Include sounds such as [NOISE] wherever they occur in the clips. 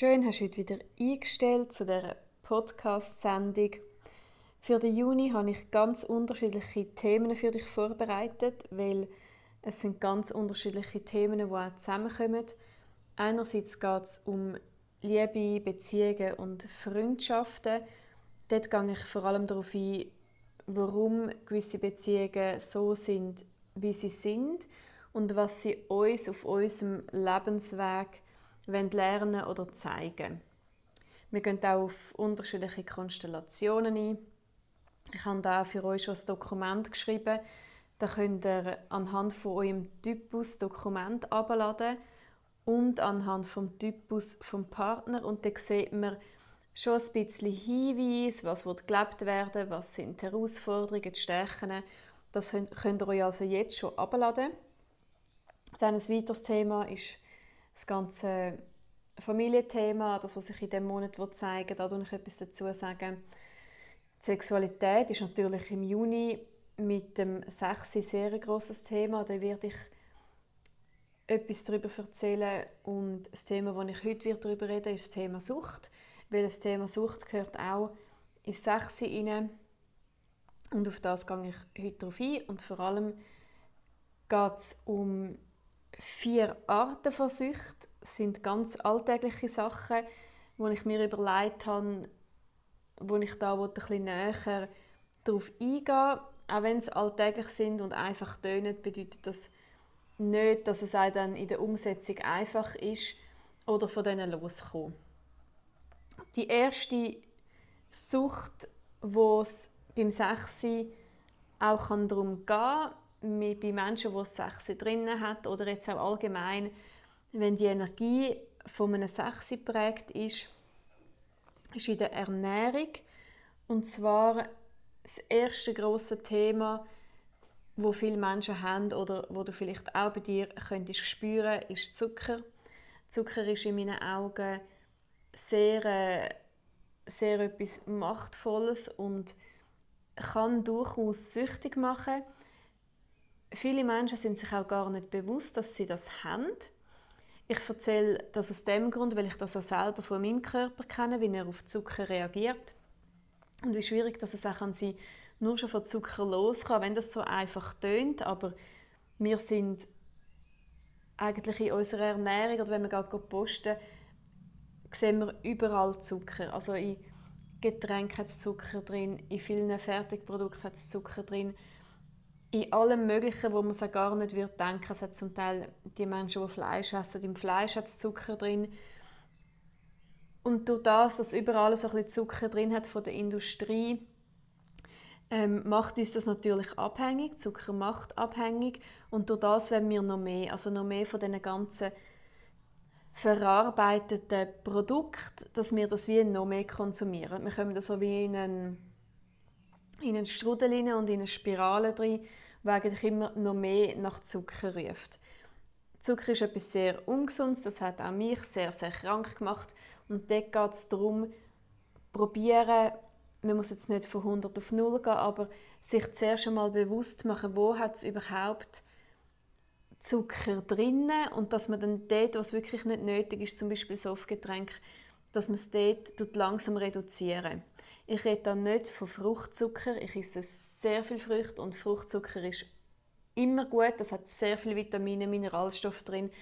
Schön, hast du heute wieder eingestellt zu dieser Podcast-Sendung. Für den Juni habe ich ganz unterschiedliche Themen für dich vorbereitet, weil es sind ganz unterschiedliche Themen, die auch zusammenkommen. Einerseits geht es um Liebe, Beziehungen und Freundschaften. Dort gehe ich vor allem darauf ein, warum gewisse Beziehungen so sind, wie sie sind und was sie uns auf unserem Lebensweg lernen oder zeigen Wir gehen auch auf unterschiedliche Konstellationen ein. Ich habe da für euch schon ein Dokument geschrieben. Da könnt ihr anhand von eurem Typus Dokument abladen und anhand vom Typus vom Partner und dann sieht man schon ein bisschen Hinweis, was wird gelebt werden, was sind die Herausforderungen, die Stärken. Das könnt ihr euch also jetzt schon abladen. Dann ein weiteres Thema ist das ganze Familienthema, das, was ich in diesem Monat zeigen will, da tue ich etwas dazu sagen. Die Sexualität ist natürlich im Juni mit dem Sex ein sehr grosses Thema. Da werde ich etwas darüber erzählen und das Thema, das ich heute darüber werde, ist das Thema Sucht, weil das Thema Sucht gehört auch ins Sex hinein und auf das gehe ich heute darauf ein und vor allem geht es um vier Arten von Sucht sind ganz alltägliche Sachen, wo ich mir überlegt habe, wo ich da ein bisschen näher darauf eingehe. Auch wenn sie alltäglich sind und einfach tönen, bedeutet das nicht, dass es auch dann in der Umsetzung einfach ist oder von denen loskommen. Die erste Sucht, wo es beim Sexy auch darum gehen kann, bei Menschen, die Sexy drinnen hat oder jetzt auch allgemein, wenn die Energie von einem Sexy prägt ist, ist in der Ernährung und zwar das erste große Thema, wo viele Menschen haben oder wo du vielleicht auch bei dir könntest spüren, ist Zucker. Zucker ist in meinen Augen sehr, äh, sehr etwas Machtvolles und kann durchaus süchtig machen Viele Menschen sind sich auch gar nicht bewusst, dass sie das haben. Ich erzähle das aus dem Grund, weil ich das auch selber von meinem Körper kenne, wie er auf Zucker reagiert und wie schwierig dass es auch kann sein nur schon von Zucker los kann, wenn das so einfach tönt. Aber wir sind eigentlich in unserer Ernährung oder wenn wir gerade posten, sehen wir überall Zucker. Also in Getränken hat es Zucker drin, in vielen Fertigprodukten hat es Zucker drin in allem Möglichen, wo man sich gar nicht wird denken. Es hat zum Teil die Menschen, die Fleisch essen, im Fleisch hat es Zucker drin. Und durch das, dass überall so ein Zucker drin hat von der Industrie, ähm, macht uns das natürlich abhängig. Zucker macht abhängig. Und durch das wollen wir noch mehr, also noch mehr von diesen ganzen verarbeiteten Produkten, dass wir das wie noch mehr konsumieren. Wir kommen da so wie in einen in einen Strudel und in eine Spirale drin, die eigentlich immer noch mehr nach Zucker ruft. Zucker ist etwas sehr Ungesundes, das hat auch mich sehr, sehr krank gemacht. Und dort geht es darum, probieren, man muss jetzt nicht von 100 auf 0 gehen, aber sich zuerst einmal bewusst machen, wo hat es überhaupt Zucker drin und dass man dann dort, was wirklich nicht nötig ist, zum Beispiel Softgetränk, dass man es dort langsam reduzieren ich rede dann nicht von Fruchtzucker. Ich esse sehr viel Früchte und Fruchtzucker ist immer gut. Das hat sehr viele Vitamine, Mineralstoffe drin.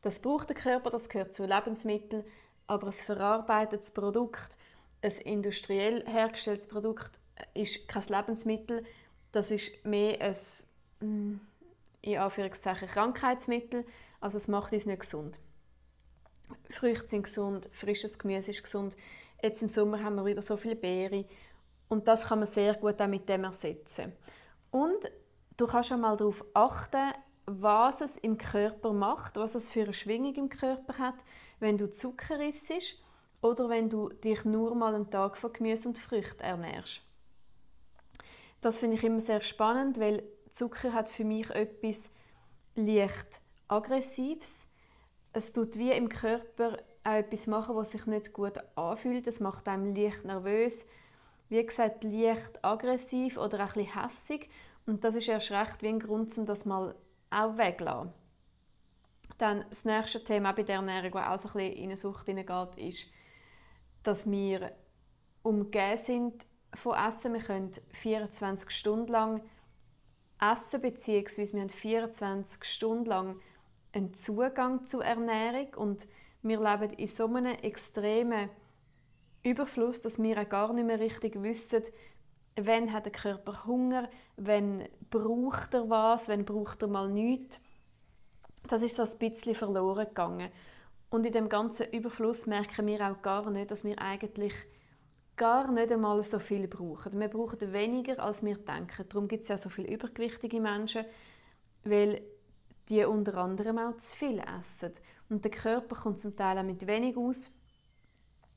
Das braucht der Körper, das gehört zu Lebensmitteln. Aber ein verarbeitetes Produkt, ein industriell hergestelltes Produkt, ist kein Lebensmittel. Das ist mehr ein mm, in Anführungszeichen Krankheitsmittel. Also es macht uns nicht gesund. Früchte sind gesund, frisches Gemüse ist gesund. Jetzt im Sommer haben wir wieder so viele Beeren und das kann man sehr gut auch mit dem ersetzen. Und du kannst schon mal darauf achten, was es im Körper macht, was es für eine Schwingung im Körper hat, wenn du Zucker isst oder wenn du dich nur mal einen Tag von Gemüse und Früchten ernährst. Das finde ich immer sehr spannend, weil Zucker hat für mich etwas leicht aggressives. Es tut wie im Körper auch etwas machen, was sich nicht gut anfühlt. Das macht einem leicht nervös, wie gesagt, leicht aggressiv oder ein bisschen hässig. Und das ist erst recht wie ein Grund, um das mal auch wegzulassen. Dann das nächste Thema bei der Ernährung, das auch so ein bisschen in eine Sucht hineingeht, ist, dass wir umgeben sind von Essen. Wir können 24 Stunden lang essen, beziehungsweise wir haben 24 Stunden lang einen Zugang zur Ernährung und wir leben in so einem extremen Überfluss, dass wir gar nicht mehr richtig wissen, wann hat der Körper Hunger, wann braucht er was, wann braucht er mal nichts. Das ist so ein bisschen verloren gegangen. Und in dem ganzen Überfluss merken wir auch gar nicht, dass wir eigentlich gar nicht einmal so viel brauchen. Wir brauchen weniger, als wir denken. Darum gibt es ja so viele übergewichtige Menschen, weil die unter anderem auch zu viel essen. Und der Körper kommt zum Teil auch mit wenig aus.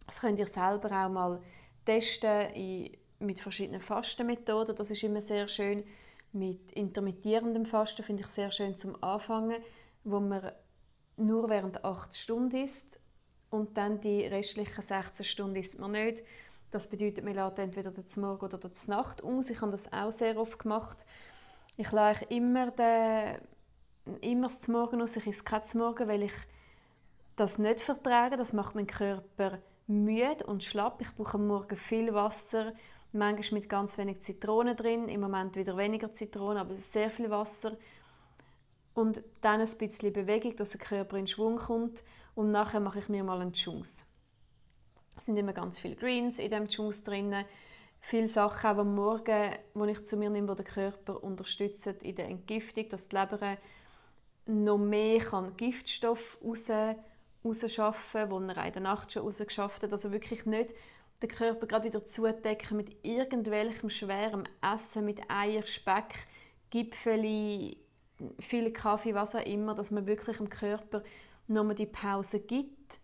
Das könnt ihr selber auch mal testen mit verschiedenen Fastenmethoden. Das ist immer sehr schön. Mit intermittierendem Fasten finde ich sehr schön zum Anfangen, wo man nur während 8 Stunden isst und dann die restlichen 16 Stunden isst man nicht. Das bedeutet, man lädt entweder den Morgen oder den Nacht aus. Ich habe das auch sehr oft gemacht. Ich lege immer, den, immer das Morgen aus. Ich esse kein Morgen, weil ich das nicht vertrage. Das macht meinen Körper müde und schlapp. Ich brauche am Morgen viel Wasser, manchmal mit ganz wenig Zitrone drin. Im Moment wieder weniger Zitrone, aber sehr viel Wasser. Und dann ein bisschen Bewegung, dass der Körper in Schwung kommt. Und nachher mache ich mir mal einen Juice. Es sind immer ganz viele Greens in diesem Juice drin. Viele Sachen auch am Morgen, die ich zu mir nehme, die den Körper unterstützen in der Entgiftung, dass die Leber noch mehr kann Giftstoff raus, rausschaffen die er in der Nacht schon rausgeschafft hat. Also wirklich nicht den Körper gerade wieder zudecken mit irgendwelchem schwerem Essen, mit Eier, Speck, Gipfeli, viel Kaffee, was auch immer, dass man wirklich dem Körper nochmal die Pause gibt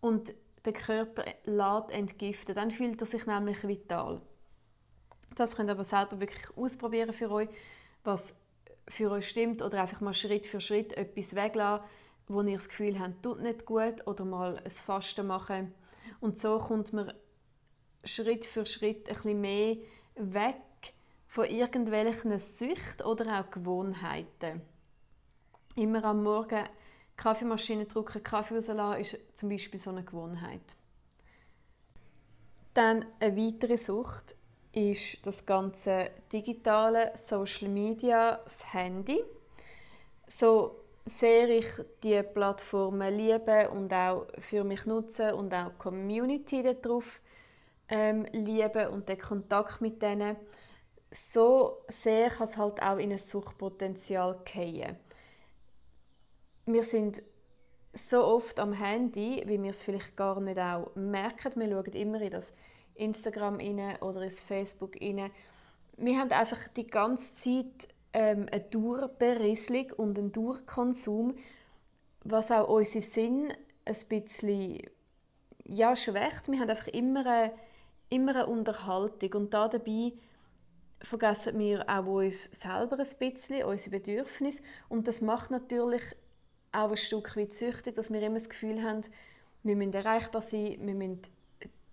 und der Körper lässt entgiften. Dann fühlt er sich nämlich vital. Das könnt ihr aber selber wirklich ausprobieren für euch, was für euch stimmt oder einfach mal Schritt für Schritt etwas weglassen, wo ihr das Gefühl habt, tut nicht gut oder mal ein Fasten machen. Und so kommt man Schritt für Schritt bisschen mehr weg von irgendwelchen Süchten oder auch Gewohnheiten. Immer am Morgen Kaffeemaschine drücken, Kaffee rauslassen, ist zum Beispiel so eine Gewohnheit. Dann eine weitere Sucht ist das ganze digitale Social Media, das Handy. So sehr ich die Plattformen liebe und auch für mich nutze und auch die Community darauf ähm, liebe und den Kontakt mit denen, so sehr kann es halt auch in ein Suchtpotenzial fallen wir sind so oft am Handy, wie wir es vielleicht gar nicht auch merken. Wir schauen immer in das Instagram rein oder ins Facebook rein. Wir haben einfach die ganze Zeit ähm, eine Durchberieselung und einen Durchkonsum, was auch unseren Sinn ein bisschen ja, schwächt. Wir haben einfach immer eine, immer eine Unterhaltung und da dabei vergessen wir auch uns selber ein bisschen, unsere Bedürfnisse und das macht natürlich auch ein Stück weit süchtig, dass wir immer das Gefühl haben, wir müssen erreichbar sein, wir müssen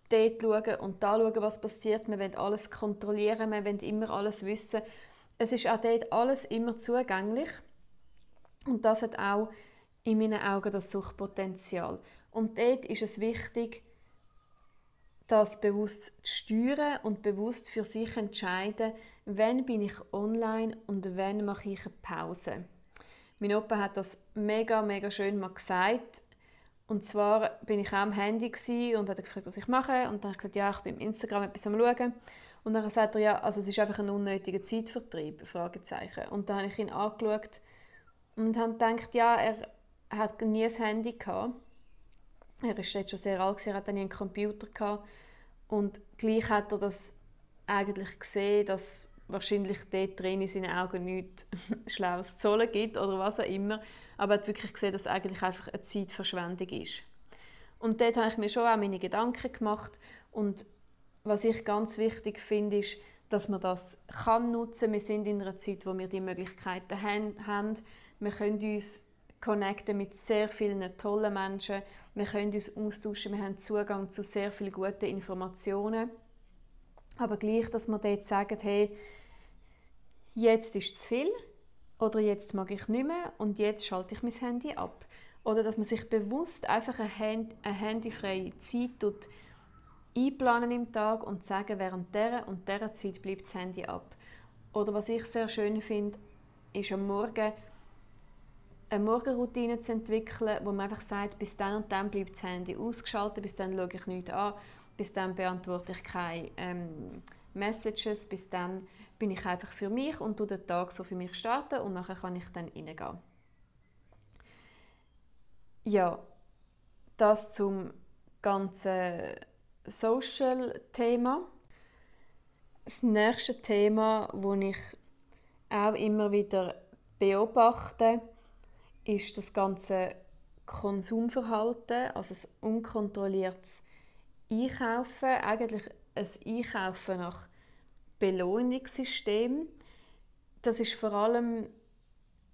dort schauen und da schauen, was passiert. Wir wollen alles kontrollieren, wir wollen immer alles wissen. Es ist auch dort alles immer zugänglich und das hat auch in meinen Augen das Suchtpotenzial. Und dort ist es wichtig, das bewusst zu steuern und bewusst für sich entscheiden, wann bin ich online und wann mache ich eine Pause. Mein Opa hat das mega, mega schön mal gesagt. Und zwar bin ich auch am Handy und hat gefragt, was ich mache. Und dann habe ich gesagt, ja, ich bin im Instagram etwas am schauen. Und dann sagt er, ja, also es ist einfach ein unnötiger Zeitvertrieb, Fragezeichen. Und dann habe ich ihn angeschaut und habe gedacht, ja, er hat nie ein Handy gehabt. Er ist jetzt schon sehr alt, er hat nie einen Computer gehabt. Und gleich hat er das eigentlich gesehen, dass wahrscheinlich dort drin in seinen Augen nichts [LAUGHS] Schlaues zu holen gibt oder was auch immer. Aber er hat wirklich gesehen, dass es eigentlich einfach eine Zeitverschwendung ist. Und dort habe ich mir schon auch meine Gedanken gemacht. Und was ich ganz wichtig finde, ist, dass man das kann nutzen. Wir sind in einer Zeit, wo wir die Möglichkeiten haben. Wir können uns connecten mit sehr vielen tollen Menschen. Wir können uns austauschen. Wir haben Zugang zu sehr vielen guten Informationen. Aber gleich, dass wir dort sagen, hey, jetzt ist zu viel oder jetzt mag ich nicht mehr und jetzt schalte ich mein Handy ab. Oder dass man sich bewusst einfach eine, Hand eine handyfreie Zeit tut, einplanen im Tag und sagen, während dieser und dieser Zeit bleibt das Handy ab. Oder was ich sehr schön finde, ist am Morgen eine Morgenroutine zu entwickeln, wo man einfach sagt, bis dann und dann bleibt das Handy ausgeschaltet, bis dann schaue ich nichts an, bis dann beantworte ich keine ähm, Messages, bis dann bin ich einfach für mich und den Tag so für mich starten und nachher kann ich dann reingehen. Ja, das zum ganzen Social-Thema. Das nächste Thema, das ich auch immer wieder beobachte, ist das ganze Konsumverhalten, also das unkontrolliertes Einkaufen, eigentlich ein Einkaufen nach Belohnungssystem. Das ist vor allem,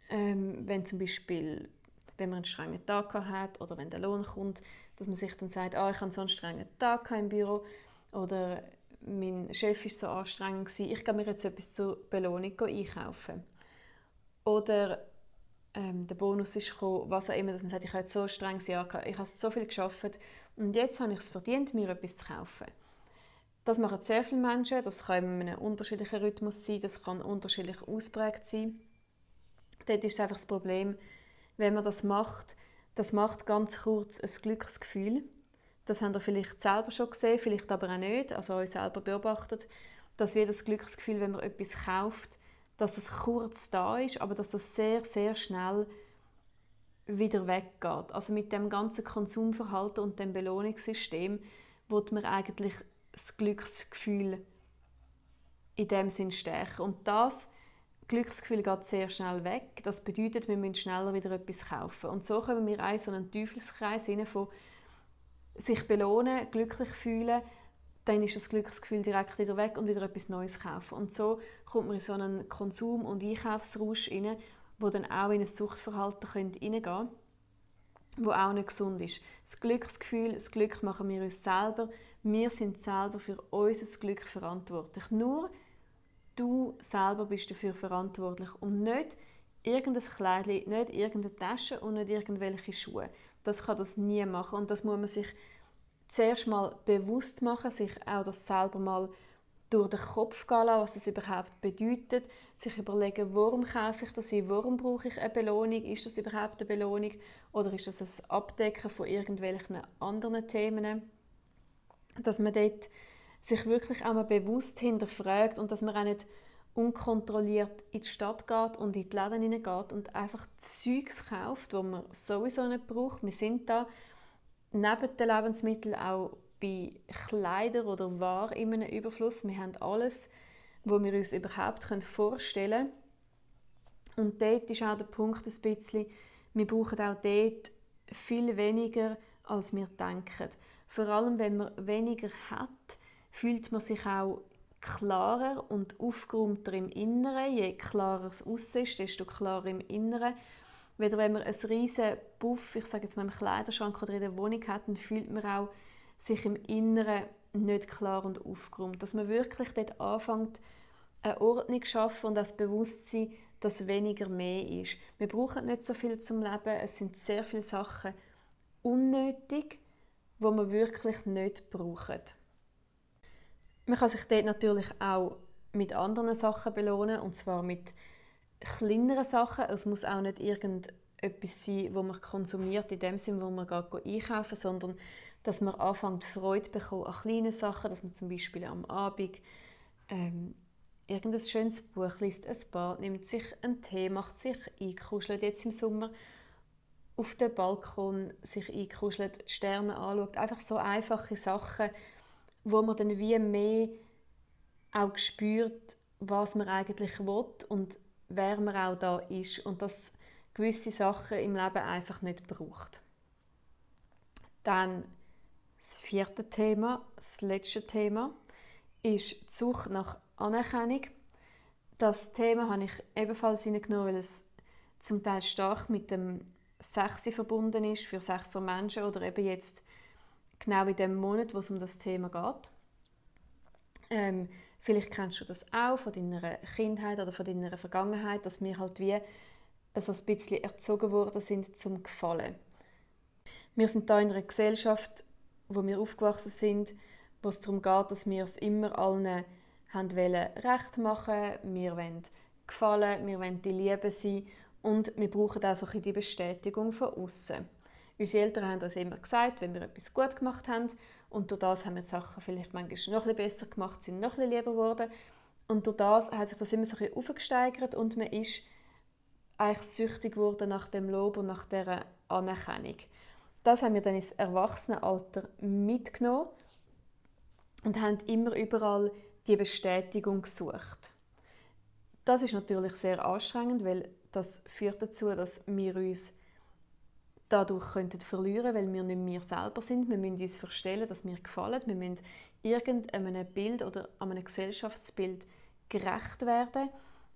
ähm, wenn zum Beispiel, wenn man einen strengen Tag hat oder wenn der Lohn kommt, dass man sich dann sagt, oh, ich habe so einen strengen Tag im Büro oder mein Chef ist so anstrengend gewesen, ich gehe mir jetzt etwas zur Belohnung einkaufen. Oder ähm, der Bonus ist gekommen, was auch immer, dass man sagt, ich habe so streng Jahr gehabt, ich habe so viel geschafft und jetzt habe ich es verdient, mir etwas zu kaufen. Das machen sehr viele Menschen, das kann in einem unterschiedlichen Rhythmus sein, das kann unterschiedlich ausprägt sein. Dort ist einfach das Problem, wenn man das macht, das macht ganz kurz ein Glücksgefühl. Das haben wir vielleicht selber schon gesehen, vielleicht aber auch nicht, also euch selber beobachtet, dass wir das Glücksgefühl, wenn man etwas kauft, dass das kurz da ist, aber dass das sehr, sehr schnell wieder weggeht. Also mit dem ganzen Konsumverhalten und dem Belohnungssystem wird man eigentlich das Glücksgefühl in dem Sinn stärken. Und das Glücksgefühl geht sehr schnell weg. Das bedeutet, wir müssen schneller wieder etwas kaufen. Und so kommen wir in so einen Teufelskreis rein von sich belohnen, glücklich fühlen, dann ist das Glücksgefühl direkt wieder weg und wieder etwas Neues kaufen. Und so kommt man in so einen Konsum- und Einkaufsrausch rein, wo dann auch in ein Suchtverhalten hineingehen könnte, wo auch nicht gesund ist. Das Glücksgefühl, das Glück machen wir uns selber. Wir sind selber für unser Glück verantwortlich. Nur du selber bist dafür verantwortlich und nicht irgendein Kleidchen, nicht irgendeine Tasche und nicht irgendwelche Schuhe. Das kann das nie machen und das muss man sich zuerst mal bewusst machen, sich auch das selber mal durch den Kopf gehen lassen, was das überhaupt bedeutet, sich überlegen, warum kaufe ich das warum brauche ich eine Belohnung, ist das überhaupt eine Belohnung? Oder ist das ein Abdecken von irgendwelchen anderen Themen, dass man dort sich wirklich einmal bewusst hinterfragt und dass man auch nicht unkontrolliert in die Stadt geht und in die Läden hineingeht und einfach Zeugs kauft, wo man sowieso nicht braucht. Wir sind da neben den Lebensmitteln auch bei Kleidern oder Waren in einem Überfluss. Wir haben alles, was wir uns überhaupt vorstellen können. Und dort ist auch der Punkt ein bisschen, wir brauchen auch dort viel weniger, als wir denken. Vor allem, wenn man weniger hat, fühlt man sich auch klarer und aufgeräumter im Inneren. Je klarer es aussen ist, desto klarer im Inneren. Weder wenn man einen riesen Buff, ich sage jetzt mal im Kleiderschrank oder in der Wohnung hat, dann fühlt man auch sich im Inneren nicht klar und aufgeräumt. Dass man wirklich dort anfängt, eine Ordnung zu schaffen und das Bewusstsein, dass weniger mehr ist. Wir brauchen nicht so viel zum Leben. Es sind sehr viele Sachen unnötig, wo man wirklich nicht braucht. Man kann sich dort natürlich auch mit anderen Sachen belohnen, und zwar mit kleineren Sachen. Es muss auch nicht irgendetwas sein, wo man konsumiert, in dem Sinne, wo man geht einkaufen, sondern dass man anfängt Freude bekommen an kleinen Sachen, dass man zum Beispiel am Abend ähm, irgendein schönes Buch liest, ein Bad nimmt, sich einen Tee macht, sich einkuschelt, jetzt im Sommer auf dem Balkon sich einkuschelt, die Sterne anschaut, einfach so einfache Sachen, wo man dann wie mehr auch spürt, was man eigentlich will und wer man auch da ist und dass gewisse Sachen im Leben einfach nicht braucht. Dann das vierte Thema, das letzte Thema, ist die Suche nach Anerkennung. Das Thema habe ich ebenfalls hineingenommen, weil es zum Teil stark mit dem Sechse verbunden ist für sechser Menschen oder eben jetzt genau in dem Monat, wo es um das Thema geht. Ähm, Vielleicht kennst du das auch von deiner Kindheit oder von deiner Vergangenheit, dass wir halt wie so ein bisschen erzogen worden sind zum Gefallen. Wir sind da in einer Gesellschaft, wo wir aufgewachsen sind, wo es darum geht, dass wir es immer allen haben wollen, recht machen, wir wollen gefallen, wir wollen die Liebe sein und wir brauchen auch so ein die Bestätigung von außen. Unsere Eltern haben uns immer gesagt, wenn wir etwas gut gemacht haben und durch das haben wir die Sachen vielleicht manchmal noch ein besser gemacht, sind noch ein lieber geworden und durch das hat sich das immer so ein bisschen aufgesteigert und man ist eigentlich süchtig geworden nach dem Lob und nach dieser Anerkennung. Das haben wir dann ins Erwachsenenalter mitgenommen und haben immer überall die Bestätigung gesucht. Das ist natürlich sehr anstrengend, weil das führt dazu, dass wir uns dadurch könnten verlieren weil wir nicht wir selber sind. Wir müssen uns verstellen, dass wir gefallen. Wir müssen irgendeinem Bild oder einem Gesellschaftsbild gerecht werden.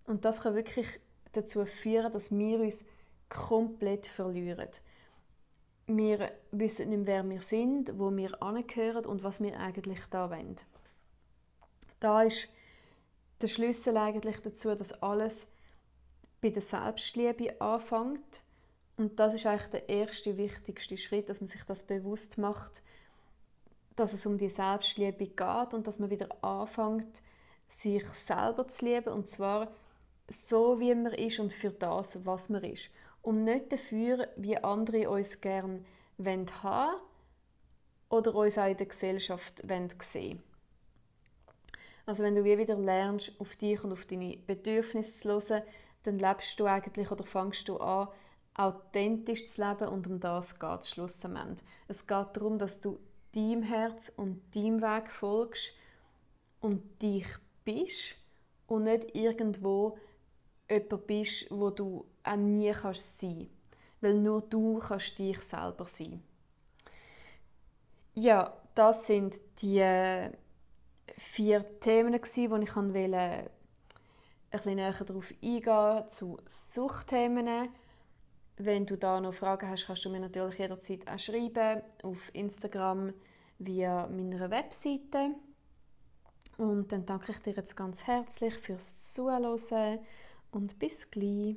Und das kann wirklich dazu führen, dass wir uns komplett verlieren. Wir wissen nicht, wer wir sind, wo wir angehören und was wir eigentlich da wollen. Da ist der Schlüssel eigentlich dazu, dass alles bei der Selbstliebe anfängt. Und das ist eigentlich der erste wichtigste Schritt, dass man sich das bewusst macht, dass es um die Selbstliebe geht und dass man wieder anfängt, sich selber zu lieben und zwar so, wie man ist und für das, was man ist. Und nicht dafür, wie andere uns gerne haben wollen oder uns auch in der Gesellschaft sehen wollen. Also wenn du wieder lernst, auf dich und auf deine Bedürfnisse zu hören, dann lebst du eigentlich oder fängst du an, authentisch zu leben und um das geht es schlussendlich. Es geht darum, dass du deinem Herz und deinem Weg folgst und dich bist und nicht irgendwo jemand bist, wo du auch nie kannst sein. Weil nur du kannst dich selber sein. Ja, das sind die vier Themen, die ich wollte, ein bisschen näher darauf eingehen, zu Suchtthemen. Wenn du da noch Fragen hast, kannst du mir natürlich jederzeit auch schreiben, auf Instagram, via meiner Webseite. Und dann danke ich dir jetzt ganz herzlich fürs Zuhören und bis gleich.